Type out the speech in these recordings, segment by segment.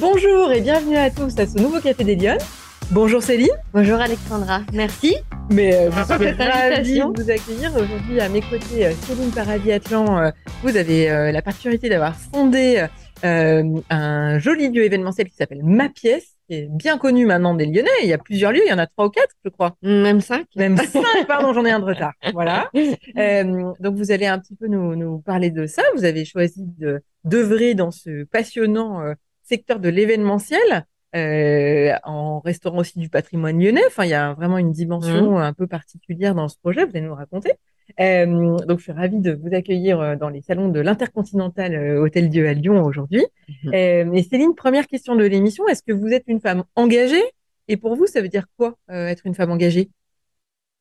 Bonjour et bienvenue à tous à ce nouveau Café des Lyonnes. Bonjour Céline. Bonjour Alexandra, merci. Mais euh, vous êtes ravie de vous accueillir aujourd'hui à mes côtés. Euh, Céline Paradis-Atlan, euh, vous avez la particularité d'avoir fondé un joli lieu événementiel qui s'appelle Ma Pièce, qui est bien connu maintenant des Lyonnais. Il y a plusieurs lieux, il y en a trois ou quatre, je crois. Même cinq. Même cinq, pardon, j'en ai un de retard. Voilà. donc vous allez un petit peu nous, nous parler de ça. Vous avez choisi de d'œuvrer dans ce passionnant secteur de l'événementiel. Euh, en restaurant aussi du patrimoine lyonnais. Enfin, il y a vraiment une dimension mmh. un peu particulière dans ce projet. Vous allez nous raconter. Euh, donc, je suis ravie de vous accueillir euh, dans les salons de l'Intercontinental Hôtel Dieu à Lyon aujourd'hui. Mmh. et Céline, première question de l'émission est-ce que vous êtes une femme engagée? Et pour vous, ça veut dire quoi être une femme engagée?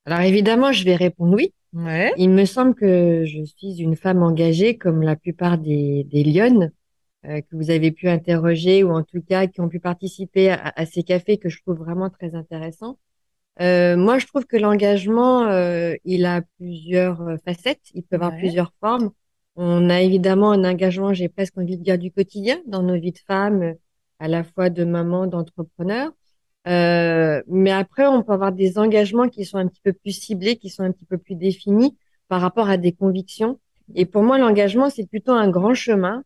Alors, évidemment, je vais répondre oui. Ouais. Il me semble que je suis une femme engagée, comme la plupart des, des Lyonnes. Euh, que vous avez pu interroger ou en tout cas qui ont pu participer à, ces cafés que je trouve vraiment très intéressants. Euh, moi, je trouve que l'engagement, euh, il a plusieurs euh, facettes, il peut avoir plusieurs formes. On a évidemment un engagement, j'ai presque envie de dire, du quotidien dans nos vies de femmes, à la fois de maman, d'entrepreneur. Euh, mais après, on peut avoir des engagements qui sont un petit peu plus ciblés, qui sont un petit peu plus définis par rapport à des convictions. Et pour moi, l'engagement, c'est plutôt un grand chemin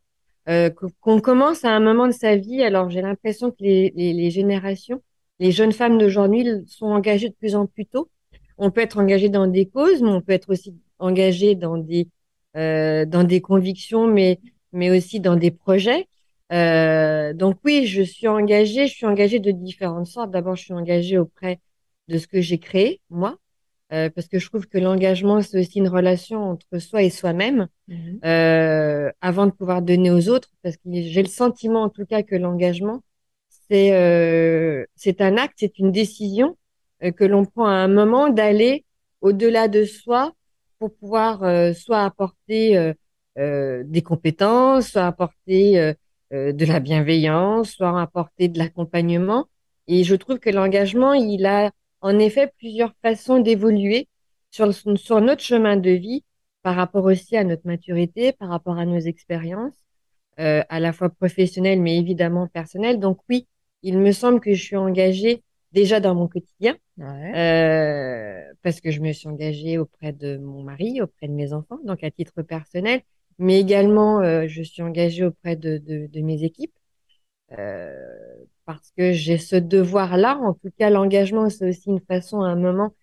euh, qu'on commence à un moment de sa vie. Alors j'ai l'impression que les, les, les, générations, les jeunes femmes d'aujourd'hui sont engagées de plus en plus tôt. On peut être engagé dans des causes, mais on peut être aussi engagé dans des euh, dans des convictions, mais mais aussi dans des projets. Euh, donc oui, je suis engagée. Je suis engagée de différentes sortes. D'abord, je suis engagée auprès de ce que j'ai créé moi, euh, parce que je trouve que l'engagement, c'est aussi une relation entre soi et soi-même, mhm. euh, avant de pouvoir donner aux autres, parce que j'ai le sentiment, en tout cas, que l'engagement, c'est euh, c'est un acte, c'est une décision euh, que l'on prend à un moment d'aller au-delà de soi pour pouvoir soit apporter des compétences, soit apporter de la bienveillance, soit apporter de l'accompagnement. Et je trouve que l'engagement, il a en effet plusieurs façons d'évoluer sur, sur notre chemin de vie par rapport aussi à notre maturité, par rapport à nos expériences, euh, à la fois professionnelles mais évidemment personnelles. Donc oui, il me semble que je suis engagée déjà dans mon quotidien euh, parce que je me suis engagée auprès de mon mari, auprès de mes enfants, donc à titre personnel, mais également euh, je suis engagée auprès de, de, de mes équipes. Euh, parce que j'ai ce devoir-là. En tout cas, l'engagement, c'est aussi une façon à un moment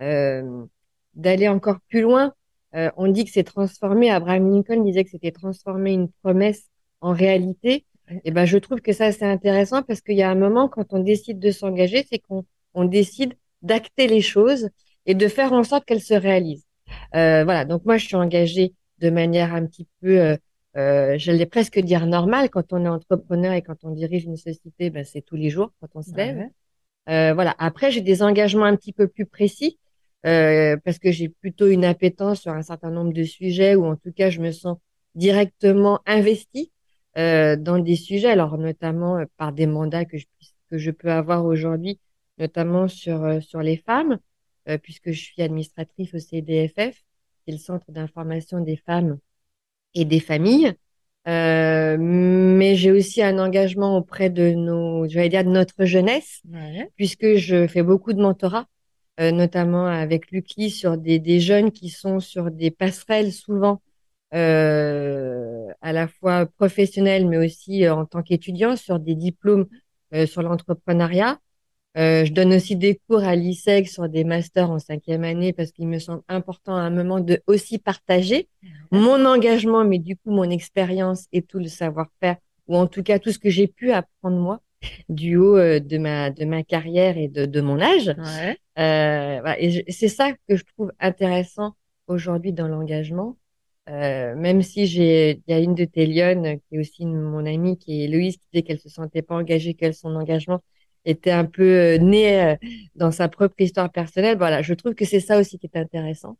euh, d'aller encore plus loin. Euh, on dit que c'est transformé. Abraham Lincoln disait que c'était transformer une promesse en réalité. Et eh ben, je trouve que ça c'est intéressant parce qu'il y a un moment quand on décide de s'engager, c'est qu'on on décide d'acter les choses et de faire en sorte qu'elles se réalisent. Euh, voilà. Donc moi, je suis engagée de manière un petit peu euh, euh, j'allais presque dire normal quand on est entrepreneur et quand on dirige une société, ben, c'est tous les jours quand on se lève. Euh, voilà. Après, j'ai des engagements un petit peu plus précis euh, parce que j'ai plutôt une appétence sur un certain nombre de sujets ou en tout cas, je me sens directement investie euh, dans des sujets, alors notamment euh, par des mandats que je, que je peux avoir aujourd'hui, notamment sur euh, sur les femmes, puisque je suis administratrice au CDFF, qui est le Centre d'information des femmes et des familles. Euh, mais j'ai aussi un engagement auprès de nos, j'allais dire de notre jeunesse, puisque je fais beaucoup de mentorat, euh, notamment avec Lucky sur des, des jeunes qui sont sur des passerelles souvent euh, à la fois professionnelles, mais aussi euh, en tant qu'étudiants sur des diplômes euh, sur l'entrepreneuriat. Euh, je donne aussi des cours à l'ISEG sur des masters en cinquième année parce qu'il me semble important à un moment de aussi partager mon engagement, mais du coup mon expérience et tout le savoir-faire, ou en tout cas tout ce que j'ai pu apprendre moi du haut euh, de ma de ma carrière et de, de mon âge. Ouais. Euh, voilà. Et c'est ça que je trouve intéressant aujourd'hui dans l'engagement. Euh, même si j'ai, il y a une de tes lionnes qui est aussi mon amie, qui est Héloïse, qui disait qu'elle se sentait pas engagée, qu'elle son engagement était un peu euh, né euh, dans sa propre histoire personnelle. Voilà, je trouve que c'est ça aussi qui est intéressant.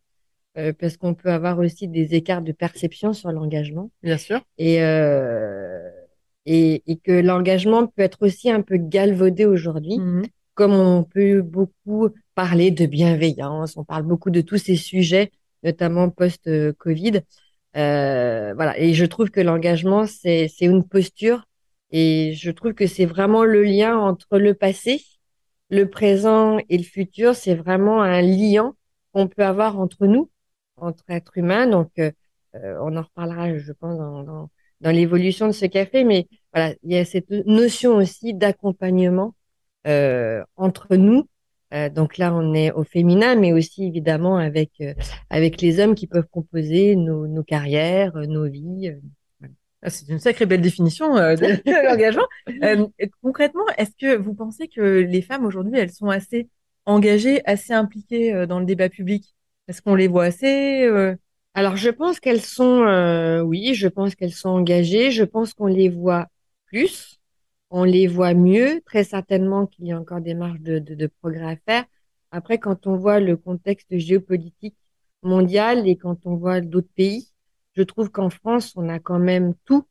Euh, parce qu'on peut avoir aussi des écarts de perception sur l'engagement. Bien sûr. Et, euh, et, et, que l'engagement peut être aussi un peu galvaudé aujourd'hui, Mhm. comme on peut beaucoup parler de bienveillance, on parle beaucoup de tous ces sujets, notamment post-Covid. Euh, voilà, et je trouve que l'engagement, c'est une posture Et je trouve que c'est vraiment le lien entre le passé, le présent et le futur. C'est vraiment un lien qu'on peut avoir entre nous, entre êtres humains. Donc, euh, euh, on en reparlera, je pense, dans, dans, l'évolution de ce café. Mais voilà, il y a cette notion aussi d'accompagnement euh, entre nous. Donc là, on est au féminin, mais aussi évidemment avec avec les hommes qui peuvent composer nos, nos carrières, nos vies. Ah, c'est une sacrée belle définition de l'engagement. concrètement, est-ce que vous pensez que les femmes aujourd'hui, elles sont assez engagées, assez impliquées dans le débat public? Est-ce qu'on les voit assez Alors, je pense qu'elles sont, oui, je pense qu'elles sont engagées. Je pense qu'on les voit plus on les voit mieux. Très certainement qu'il y a encore des marges de, de, progrès à faire. Après, quand on voit le contexte géopolitique mondial et quand on voit d'autres pays, je trouve qu'en France, on a quand même tout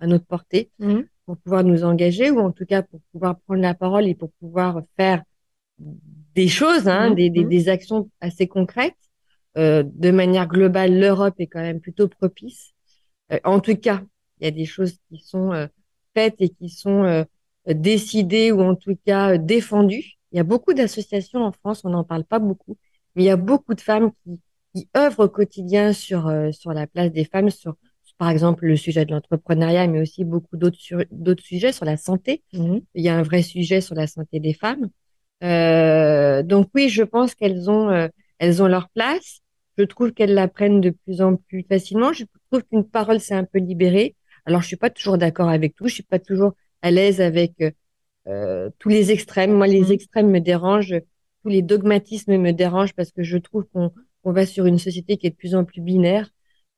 à notre portée mmh. pour pouvoir nous engager ou en tout cas pour pouvoir prendre la parole et pour pouvoir faire des choses, hein, mmh. des, des, mmh. des, actions assez concrètes. Euh, de manière globale, l'Europe est quand même plutôt propice. Euh, en tout cas, il y a des choses qui sont euh, faites et qui sont euh, décidées ou en tout cas défendues. Il y a beaucoup d'associations en France, on n'en parle pas beaucoup, mais il y a beaucoup de femmes qui, qui œuvrent au quotidien sur euh, sur la place des femmes, sur par exemple le sujet de l'entrepreneuriat, mais aussi beaucoup d'autres d'autres sujets sur la santé. Mmh. Il y a un vrai sujet sur la santé des femmes. Euh, donc oui, je pense qu'elles ont elles ont leur place. Je trouve qu'elles la prennent de plus en plus facilement. Je trouve qu'une parole s'est un peu libérée. Alors, je suis pas toujours d'accord avec tout. Je suis pas toujours à l'aise avec euh, tous les extrêmes. Moi, les mmh. extrêmes me dérangent. Tous les dogmatismes me dérangent parce que je trouve qu'on va sur une société qui est de plus en plus binaire.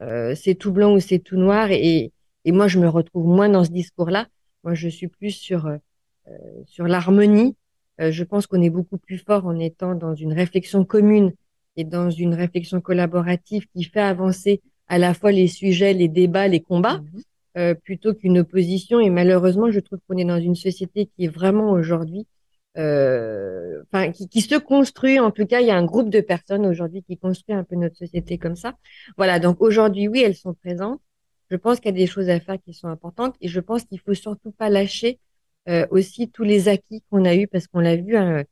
Euh, c'est tout blanc ou c'est tout noir. Et, et moi, je me retrouve moins dans ce discours-là. Moi, je suis plus sur euh, sur l'harmonie. Euh, je pense qu'on est beaucoup plus fort en étant dans une réflexion commune et dans une réflexion collaborative qui fait avancer à la fois les sujets, les débats, les combats. Mmh. Euh, plutôt qu'une opposition. Et malheureusement, je trouve qu'on est dans une société qui est vraiment aujourd'hui, euh, enfin, qui, qui, se construit. En tout cas, il y a un groupe de personnes aujourd'hui qui construit un peu notre société comme ça. Voilà. Donc aujourd'hui, oui, elles sont présentes. Je pense qu'il y a des choses à faire qui sont importantes et je pense qu'il faut surtout pas lâcher euh, aussi tous les acquis qu'on a eus parce qu'on l'a vu, hein,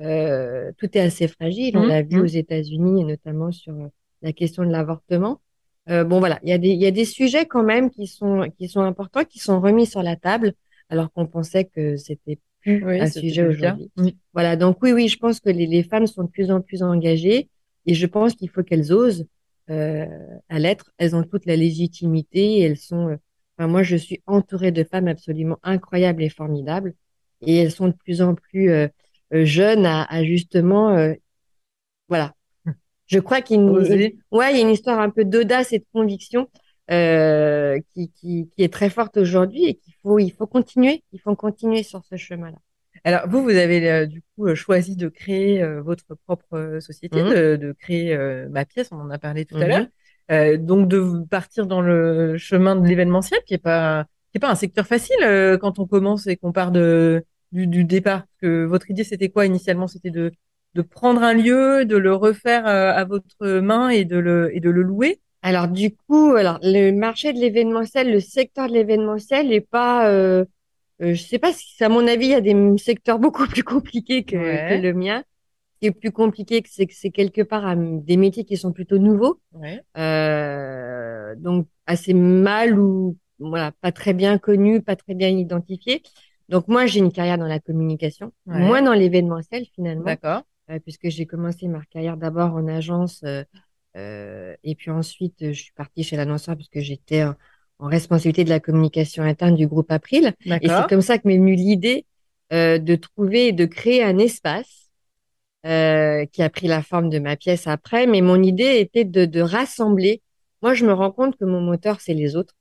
euh, tout est assez fragile. On mmh, l'a vu mmh. aux États-Unis et notamment sur euh, la question de l'avortement. Euh, bon voilà, il y a des il y a des sujets quand même qui sont qui sont importants, qui sont remis sur la table, alors qu'on pensait que c'était plus un sujet aujourd'hui. Voilà, donc oui oui, je pense que les, les femmes sont de plus en plus engagées et je pense qu'il faut qu'elles osent euh, à l'être. Elles ont toute la légitimité, elles sont. Euh, enfin, moi, je suis entourée de femmes absolument incroyables et formidables, et elles sont de plus en plus euh, jeunes à, à justement, voilà, je crois qu'il ouais, il y a une histoire un peu d'audace et de conviction euh, qui, qui, qui, est très forte aujourd'hui et qu'il faut, il faut continuer, il faut continuer sur ce chemin-là. Alors vous, vous avez euh, du coup euh, choisi de créer euh, votre propre société, mmh. de, de, créer ma pièce, on en a parlé tout à mmh. l'heure, donc de partir dans le chemin de l'événementiel, qui est pas qui est pas un secteur facile quand on commence et qu'on part de du, du départ. Parce que votre idée, c'était quoi initialement? C'était de de prendre un lieu, de le refaire à votre main et de le et de le louer? Alors du coup, alors le marché de l'événementiel, le secteur de l'événementiel n'est pas, euh, euh, je sais pas si à mon avis il y a des secteurs beaucoup plus compliqués que, que le mien. Ce qui est plus compliqué, c'est que c'est quelque part des métiers qui sont plutôt nouveaux, ouais. euh, donc assez mal ou voilà pas très bien connus, pas très bien identifiés. Donc moi j'ai une carrière dans la communication, ouais. moins dans l'événementiel finalement. D'accord. Euh, puisque j'ai commencé ma carrière d'abord en agence euh, euh, et puis ensuite je suis partie chez l'annonceur puisque j'étais en, responsabilité de la communication interne du groupe April. Et c'est comme ça que m'est venue l'idée de trouver et de créer un espace euh, qui a pris la forme de ma pièce après, mais mon idée était de, de rassembler. Moi, je me rends compte que mon moteur, c'est les autres.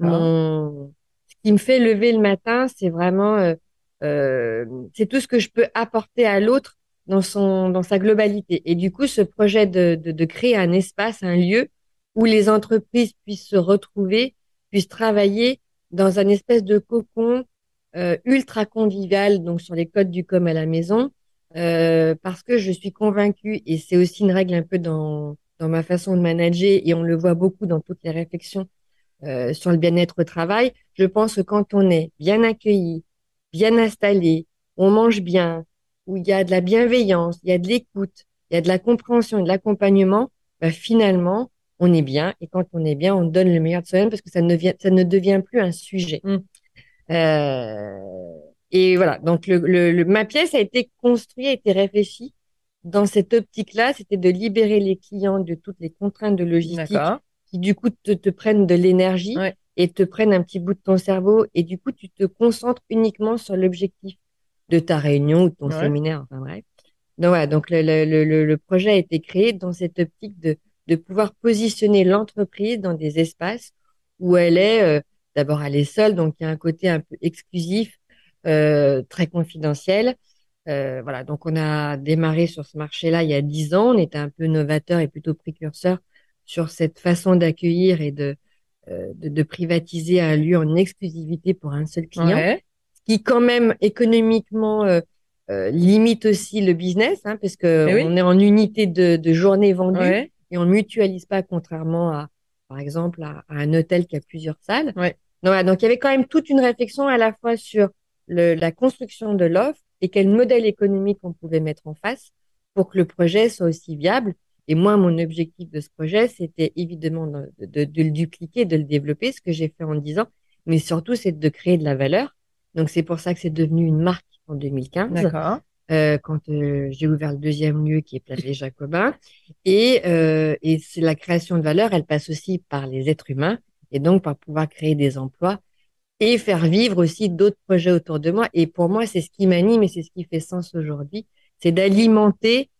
Mon... Ce qui me fait lever le matin, c'est vraiment, euh, euh, c'est tout ce que je peux apporter à l'autre dans son dans sa globalité. Et du coup, ce projet de, de, de, créer un espace, un lieu où les entreprises puissent se retrouver, puissent travailler dans un espèce de cocon euh, ultra convivial, donc sur les codes du com à la maison, euh, parce que je suis convaincue, et c'est aussi une règle un peu dans dans ma façon de manager, et on le voit beaucoup dans toutes les réflexions euh, sur le bien-être au travail. Je pense que quand on est bien accueilli, bien installé, on mange bien, où il y a de la bienveillance, il y a de l'écoute, il y a de la compréhension et de l'accompagnement, bah, finalement, on est bien. Et quand on est bien, on donne le meilleur de soi-même parce que ça ne, vient, ça ne devient plus un sujet. Mm. Euh, et voilà, donc le, le, ma pièce a été construite, a été réfléchie dans cette optique-là, c'était de libérer les clients de toutes les contraintes de logistique qui du coup te, te prennent de l'énergie et te prennent un petit bout de ton cerveau et du coup tu te concentres uniquement sur l'objectif de ta réunion ou de ton séminaire, enfin bref. Donc voilà, donc le, le, le, projet a été créé dans cette optique de, de pouvoir positionner l'entreprise dans des espaces où elle est, euh, d'abord elle est seule, donc il y a un côté un peu exclusif, euh, très confidentiel. Euh, voilà, donc on a démarré sur ce marché-là il y a dix ans, on était un peu novateur et plutôt précurseur sur cette façon d'accueillir et de, euh, de, de, privatiser un lieu en exclusivité pour un seul client, qui quand même économiquement euh, euh, limite aussi le business, hein, parce que on est en unité de, de journée vendue et on mutualise pas, contrairement à, par exemple, à, un hôtel qui a plusieurs salles. Ouais. Donc, donc, il y avait quand même toute une réflexion à la fois sur le, la construction de l'offre et quel modèle économique on pouvait mettre en face pour que le projet soit aussi viable. Et moi, mon objectif de ce projet, c'était évidemment de, de, de, le dupliquer, de le développer, ce que j'ai fait en 10 ans, mais surtout, c'est de créer de la valeur. Donc, c'est pour ça que c'est devenu une marque en 2015. D'accord. Euh, quand euh, j'ai ouvert le deuxième lieu qui est Place des Jacobins. Et, euh, et c'est la création de valeur, elle passe aussi par les êtres humains et donc par pouvoir créer des emplois et faire vivre aussi d'autres projets autour de moi. Et pour moi, c'est ce qui m'anime et c'est ce qui fait sens aujourd'hui, c'est d'alimenter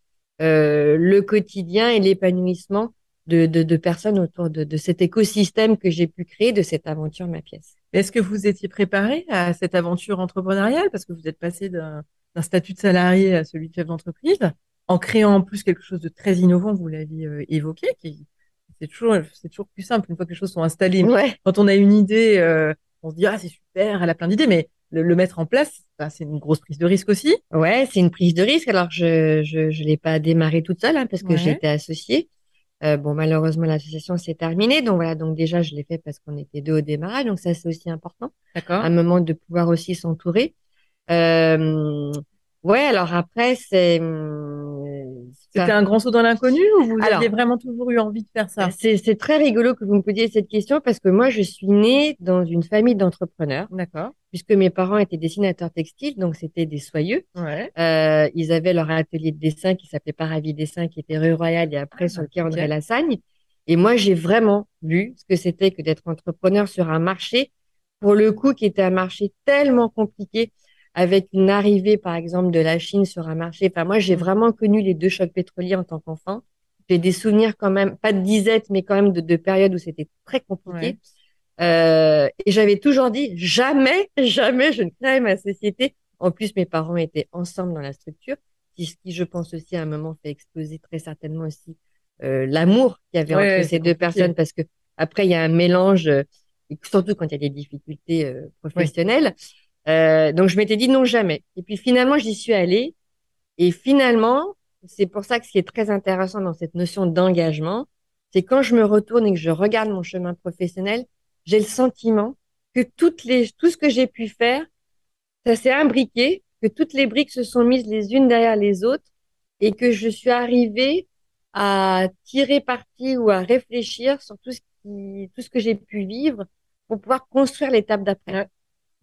euh, le quotidien et l'épanouissement de, de, de, personnes autour de, de cet écosystème que j'ai pu créer, de cette aventure Ma Pièce. Est-ce que vous étiez préparé à cette aventure entrepreneuriale? Parce que vous êtes passé d'un statut de salarié à celui de chef d'entreprise en créant en plus quelque chose de très innovant, vous l'aviez euh, évoqué, qui c'est toujours c'est toujours plus simple une fois que les choses sont installées. Ouais. Quand on a une idée, euh, on se dit ah c'est super, elle a plein d'idées, mais le, le, mettre en place, c'est une grosse prise de risque aussi. Ouais, c'est une prise de risque. Alors je je je l'ai pas démarré toute seule hein, parce que j'étais associée. Euh, bon malheureusement l'association s'est terminée, donc voilà donc déjà je l'ai fait parce qu'on était deux au démarrage, donc ça c'est aussi important. D'accord. Un moment de pouvoir aussi s'entourer. Euh, Ouais, alors après, c'est. C'était un grand saut dans l'inconnu ou vous aviez vraiment toujours eu envie de faire ça? C'est très rigolo que vous me posiez cette question parce que moi, je suis née dans une famille d'entrepreneurs. D'accord. Puisque mes parents étaient dessinateurs textiles, donc c'était des soyeux. Ouais. Euh, ils avaient leur atelier de dessin qui s'appelait Paravis Dessin, qui était rue Royale et après ah, sur le quai André Lassagne. Et moi, j'ai vraiment vu ce que c'était que d'être entrepreneur sur un marché, pour le coup, qui était un marché tellement compliqué avec une arrivée, par exemple, de la Chine sur un marché. Enfin, moi, j'ai vraiment connu les deux chocs pétroliers en tant qu'enfant. J'ai des souvenirs quand même, pas de disette, mais quand même de, de périodes où c'était très compliqué. Euh, et j'avais toujours dit, jamais, jamais je ne créerai ma société. En plus, mes parents étaient ensemble dans la structure, ce qui, je pense aussi, à un moment, fait exploser très certainement aussi euh, l'amour qu'il y avait entre ces deux personnes, parce que après, il y a un mélange, euh, surtout quand il y a des difficultés euh, professionnelles. Euh, donc je m'étais dit non jamais. Et puis finalement j'y suis allée. Et finalement, c'est pour ça que ce qui est très intéressant dans cette notion d'engagement, c'est quand je me retourne et que je regarde mon chemin professionnel, j'ai le sentiment que toutes les, tout ce que j'ai pu faire, ça s'est imbriqué, que toutes les briques se sont mises les unes derrière les autres et que je suis arrivée à tirer parti ou à réfléchir sur tout ce qui, tout ce que j'ai pu vivre pour pouvoir construire l'étape d'après.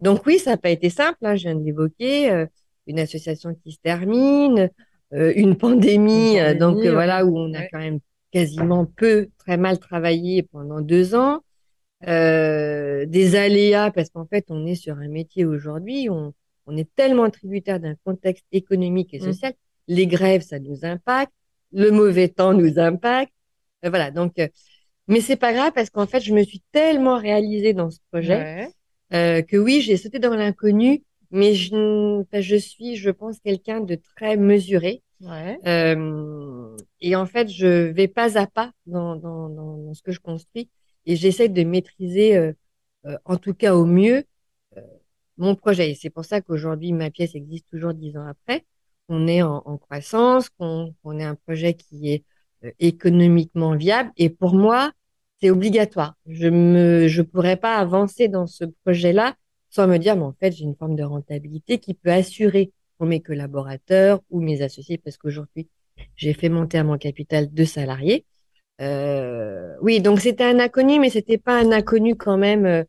Donc oui, ça n'a pas été simple, hein, je viens de l'évoquer, euh, une association qui se termine, euh, une pandémie, euh, donc voilà, où on a quand même quasiment peu, très mal travaillé pendant deux ans, des aléas, parce qu'en fait, on est sur un métier aujourd'hui, on, on est tellement tributaire d'un contexte économique et mmh. social, les grèves, ça nous impacte, le mauvais temps nous impacte, voilà, donc... mais c'est pas grave parce qu'en fait, je me suis tellement réalisée dans ce projet euh, que oui, j'ai sauté dans l'inconnu, mais je, je suis, je pense, quelqu'un de très mesuré. Ouais. Euh, et en fait, je vais pas à pas dans, dans, dans, ce que je construis et j'essaie de maîtriser, euh, euh, en tout cas au mieux, euh, mon projet. Et c'est pour ça qu'aujourd'hui, ma pièce existe toujours dix ans après. On est en, en croissance, qu'on est un projet qui est économiquement viable. Et pour moi, c'est obligatoire. Je me, je pourrais pas avancer dans ce projet-là sans me dire, mais en fait, j'ai une forme de rentabilité qui peut assurer pour mes collaborateurs ou mes associés, parce qu'aujourd'hui, j'ai fait monter à mon capital deux salariés. Euh, oui, donc c'était un inconnu, mais c'était pas un inconnu quand même. Euh,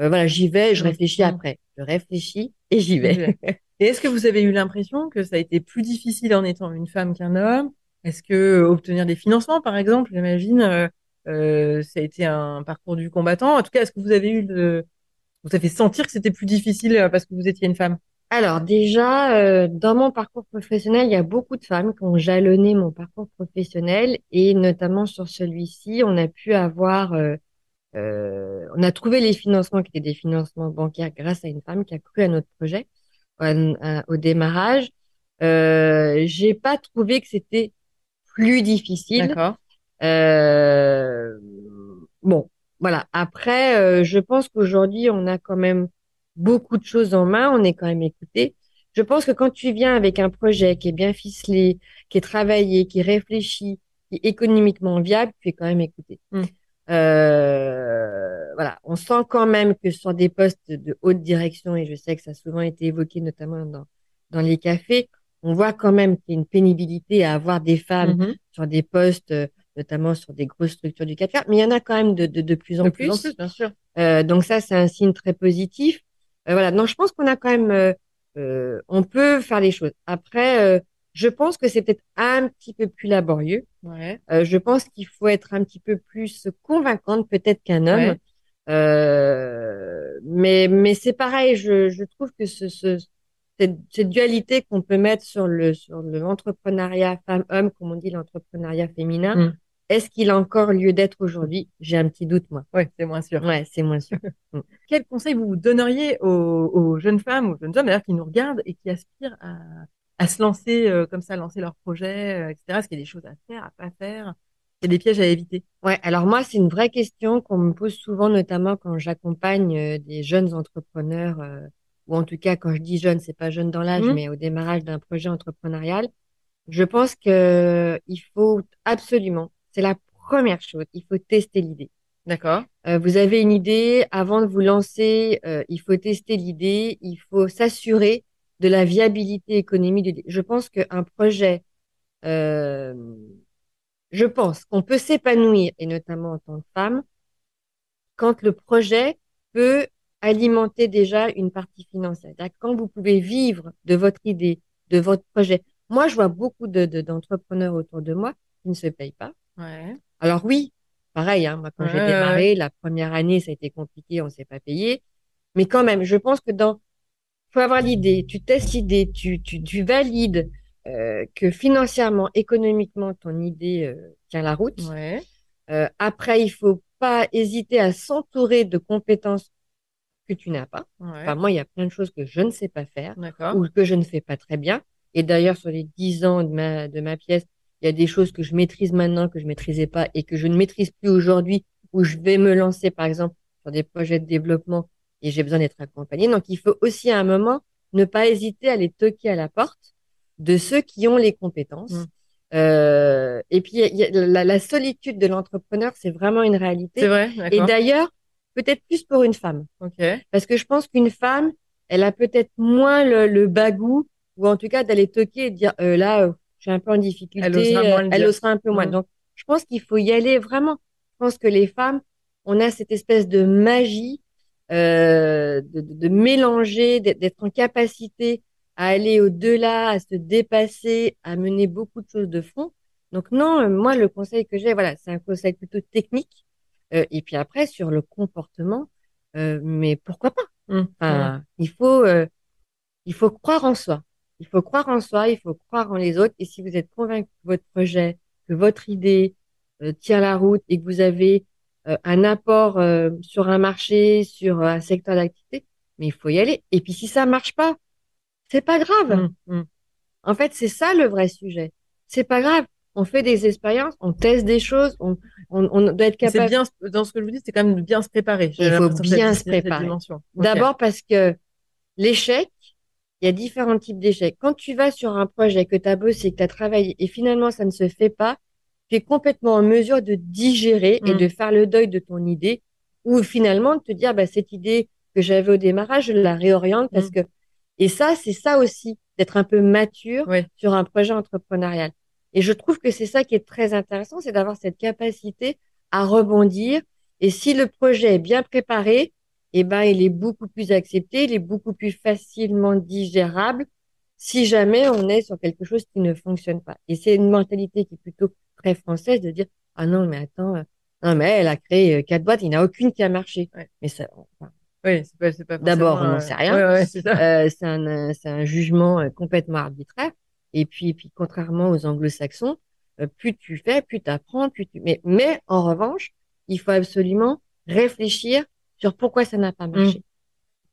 euh, voilà, j'y vais, je réfléchis après. Je réfléchis et j'y vais. Et est-ce que vous avez eu l'impression que ça a été plus difficile en étant une femme qu'un homme? Est-ce que obtenir des financements, par exemple, j'imagine, euh, ça a été un parcours du combattant. En tout cas, est-ce que vous avez eu le, vous avez sentir que c'était plus difficile euh, parce que vous étiez une femme? Alors déjà, euh, dans mon parcours professionnel, il y a beaucoup de femmes qui ont jalonné mon parcours professionnel et notamment sur celui-ci, on a pu avoir, euh, on a trouvé les financements qui étaient des financements bancaires grâce à une femme qui a cru à notre projet au démarrage. Euh, j'ai pas trouvé que c'était plus difficile. Euh, bon, voilà. Après, euh, je pense qu'aujourd'hui, on a quand même beaucoup de choses en main. On est quand même écouté. Je pense que quand tu viens avec un projet qui est bien ficelé, qui est travaillé, qui est réfléchi, qui est économiquement viable, tu es quand même écouté. Mm. Euh, voilà, on sent quand même que sur des postes de haute direction, et je sais que ça a souvent été évoqué notamment dans, dans les cafés, on voit quand même qu'il y a une pénibilité à avoir des femmes Mhm. sur des postes, euh, notamment sur des grosses structures du 4 mais il y en a quand même de, de, de plus en De plus. plus en plus, bien sûr. Euh, donc ça, c'est un signe très positif. Euh, voilà, non, je pense qu'on a quand même, euh, on peut faire les choses. Après, je pense que c'est peut-être un petit peu plus laborieux. Ouais. Je pense qu'il faut être un petit peu plus convaincante peut-être qu'un homme. Ouais. Mais mais c'est pareil, je, je trouve que ce, ce cette, cette dualité qu'on peut mettre sur le sur le l'entrepreneuriat femme-homme, comme on dit l'entrepreneuriat féminin, Mm. Est-ce qu'il a encore lieu d'être aujourd'hui? J'ai un petit doute moi. Ouais, c'est moins sûr. Ouais, c'est moins sûr. Quel conseil vous donneriez aux, aux jeunes femmes, aux jeunes hommes d'ailleurs qui nous regardent et qui aspirent à, à se lancer euh, comme ça, lancer leur projet, euh, etc. Est-ce qu'il y a des choses à faire, à pas faire? Il y a des pièges à éviter? Ouais, alors moi, c'est une vraie question qu'on me pose souvent, notamment quand j'accompagne euh, des jeunes entrepreneurs, ou en tout cas quand je dis jeunes, c'est pas jeune dans l'âge, Mhm. mais au démarrage d'un projet entrepreneurial. Je pense que il faut absolument, c'est la première chose, il faut tester l'idée. D'accord. Euh, vous avez une idée, avant de vous lancer, euh, il faut tester l'idée, il faut s'assurer de la viabilité économique. de. Je pense qu'un projet, euh, je pense qu'on peut s'épanouir, et notamment en tant que femme, quand le projet peut alimenter déjà une partie financière. Quand vous pouvez vivre de votre idée, de votre projet. Moi, je vois beaucoup de, de- d'entrepreneurs autour de moi qui ne se payent pas. Ouais. Alors oui, pareil, hein, moi quand Ouais, j'ai ouais, démarré, la première année, ça a été compliqué, on s'est pas payé. Mais quand même, je pense que dans, faut avoir l'idée, tu testes l'idée, tu, tu, tu valides euh, que financièrement, économiquement, ton idée euh, tient la route. Ouais. Euh, après, il faut pas hésiter à s'entourer de compétences que tu n'as pas. Ouais. Enfin, moi, il y a plein de choses que je ne sais pas faire ou que je ne fais pas très bien. Et d'ailleurs, sur les dix ans de ma, de ma pièce, il y a des choses que je maîtrise maintenant que je maîtrisais pas et que je ne maîtrise plus aujourd'hui, où je vais me lancer, par exemple, sur des projets de développement et j'ai besoin d'être accompagnée. Donc, il faut aussi à un moment ne pas hésiter à aller toquer à la porte de ceux qui ont les compétences. Mm. Euh, et puis, il y a- la, la solitude de l'entrepreneur, c'est vraiment une réalité. C'est vrai, Et d'ailleurs, peut-être plus pour une femme. Ok. Parce que je pense qu'une femme, elle a peut-être moins le, le bagou, ou en tout cas d'aller toquer et de dire euh, là, euh, suis un peu en difficulté. Elle osera moins euh, elle osera un peu moins. Mhm. Donc, je pense qu'il faut y aller vraiment. Je pense que les femmes, on a cette espèce de magie euh, de, mélanger, d'être en capacité à aller au-delà, à se dépasser, à mener beaucoup de choses de front. Donc non, euh, moi le conseil que j'ai, voilà, c'est un conseil plutôt technique. Euh, et puis après sur le comportement, euh, mais pourquoi pas? Hum, Enfin, il faut, il faut croire en soi. Il faut croire en soi, il faut croire en les autres. Et si vous êtes convaincu que votre projet, que votre idée euh, tient la route et que vous avez euh, un apport euh, sur un marché, sur un secteur d'activité, mais il faut y aller. Et puis si ça marche pas, c'est pas grave. hum, hum. En fait, c'est ça le vrai sujet. C'est pas grave. On fait des expériences, on teste des choses, on, on, on doit être C'est capable. bien, dans ce que je vous dis, c'est quand même de bien se préparer. Il faut bien se préparer. D'abord parce que l'échec, il y a différents types d'échecs. Quand tu vas sur un projet que tu as bossé, que tu as travaillé et finalement ça ne se fait pas, tu es complètement en mesure de digérer et Mm. de faire le deuil de ton idée ou finalement de te dire, bah, cette idée que j'avais au démarrage, je la réoriente parce Mm. que, et ça, c'est ça aussi, d'être un peu mature sur un projet entrepreneurial. Et je trouve que c'est ça qui est très intéressant, c'est d'avoir cette capacité à rebondir. Et si le projet est bien préparé, eh ben, il est beaucoup plus accepté, il est beaucoup plus facilement digérable si jamais on est sur quelque chose qui ne fonctionne pas. Et c'est une mentalité qui est plutôt très française de dire, ah non, mais attends, euh, non, mais elle a créé euh, quatre boîtes, il n'y en a aucune qui a marché. Ouais. Mais ça, enfin, Oui, c'est pas, c'est pas D'abord, on n'en euh, sait rien. Ouais, ouais, c'est euh, c'est un, c'est un jugement complètement arbitraire. Et puis, puis contrairement aux anglo-saxons, euh, plus tu fais, plus tu apprends, plus tu... Mais, mais en revanche, il faut absolument réfléchir sur pourquoi ça n'a pas marché?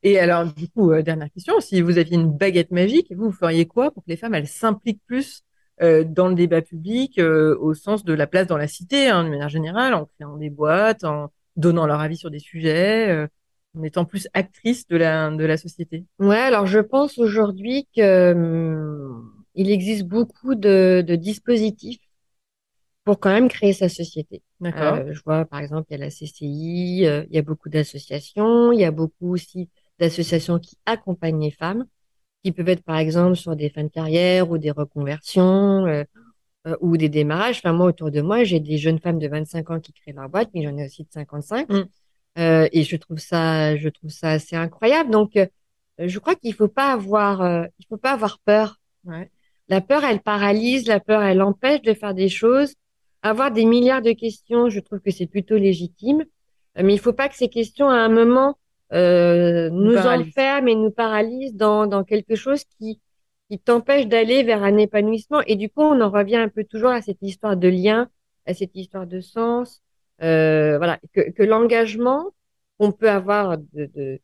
Et alors, du coup, euh, dernière question, si vous aviez une baguette magique, vous, vous feriez quoi pour que les femmes, elles s'impliquent plus euh, dans le débat public, euh, au sens de la place dans la cité, hein, de manière générale, en créant des boîtes, en donnant leur avis sur des sujets, en étant plus actrices de la, de la société? Ouais, alors je pense aujourd'hui que hum, il existe beaucoup de, de dispositifs pour quand même créer sa société. D'accord Euh, je vois, par exemple, il y a la CCI, euh, il y a beaucoup d'associations, il y a beaucoup aussi d'associations qui accompagnent les femmes, qui peuvent être, par exemple, sur des fins de carrière ou des reconversions euh, euh, ou des démarrages. Enfin, moi, autour de moi, j'ai des jeunes femmes de 25 ans qui créent leur boîte, mais j'en ai aussi de 55. Mm. Euh, et je trouve ça, je trouve ça assez incroyable. Donc, euh, je crois qu'il faut pas avoir, euh, il faut pas avoir peur. Ouais. La peur, elle paralyse, la peur, elle empêche de faire des choses. Avoir des milliards de questions, je trouve que c'est plutôt légitime. Euh, Mais il faut pas que ces questions, à un moment, euh, nous paralysent. enferment et nous paralysent dans, dans quelque chose qui, qui t'empêche d'aller vers un épanouissement. Et du coup, on en revient un peu toujours à cette histoire de lien, à cette histoire de sens. Euh, voilà, que, que l'engagement qu'on peut avoir de, de,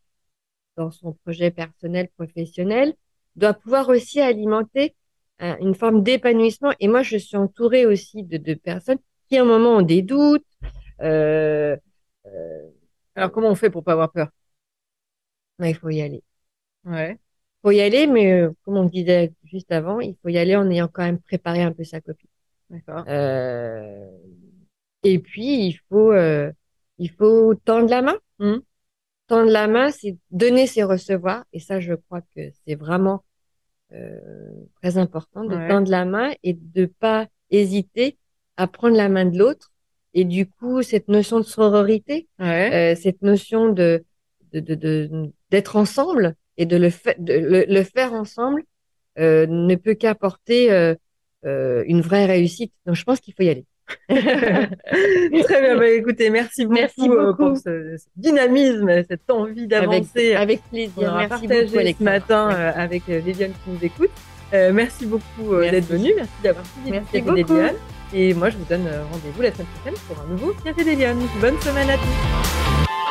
dans son projet personnel, professionnel, doit pouvoir aussi alimenter une forme d'épanouissement. Et moi, je suis entourée aussi de, de personnes qui, à un moment, ont des doutes. Euh, euh, Alors, comment on fait pour pas avoir peur? Mais il faut y aller. Ouais. Il faut y aller, mais euh, comme on disait juste avant, il faut y aller en ayant quand même préparé un peu sa copie. D'accord. Euh, et puis, il faut, euh, il faut tendre la main. Mhm. Tendre la main, c'est donner, c'est recevoir. Et ça, je crois que c'est vraiment très important de Ouais. tendre la main et de pas hésiter à prendre la main de l'autre. Et du coup, cette notion de sororité, Ouais. euh, cette notion de de- de- de- d'être ensemble et de le, fa- de le, le faire ensemble euh, ne peut qu'apporter euh, euh, une vraie réussite. Donc, je pense qu'il faut y aller. Très bien. Bah, écoutez, merci beaucoup, Merci euh, beaucoup. pour ce, ce dynamisme, cette envie d'avancer. avec plaisir. Merci partagé beaucoup, ce matin euh, avec euh, Viviane qui nous écoute. Euh, merci beaucoup euh, d'être venue. Merci d'avoir suivi Merci le Café. Et moi, je vous donne rendez-vous la semaine prochaine pour un nouveau Café des. Bonne semaine à tous.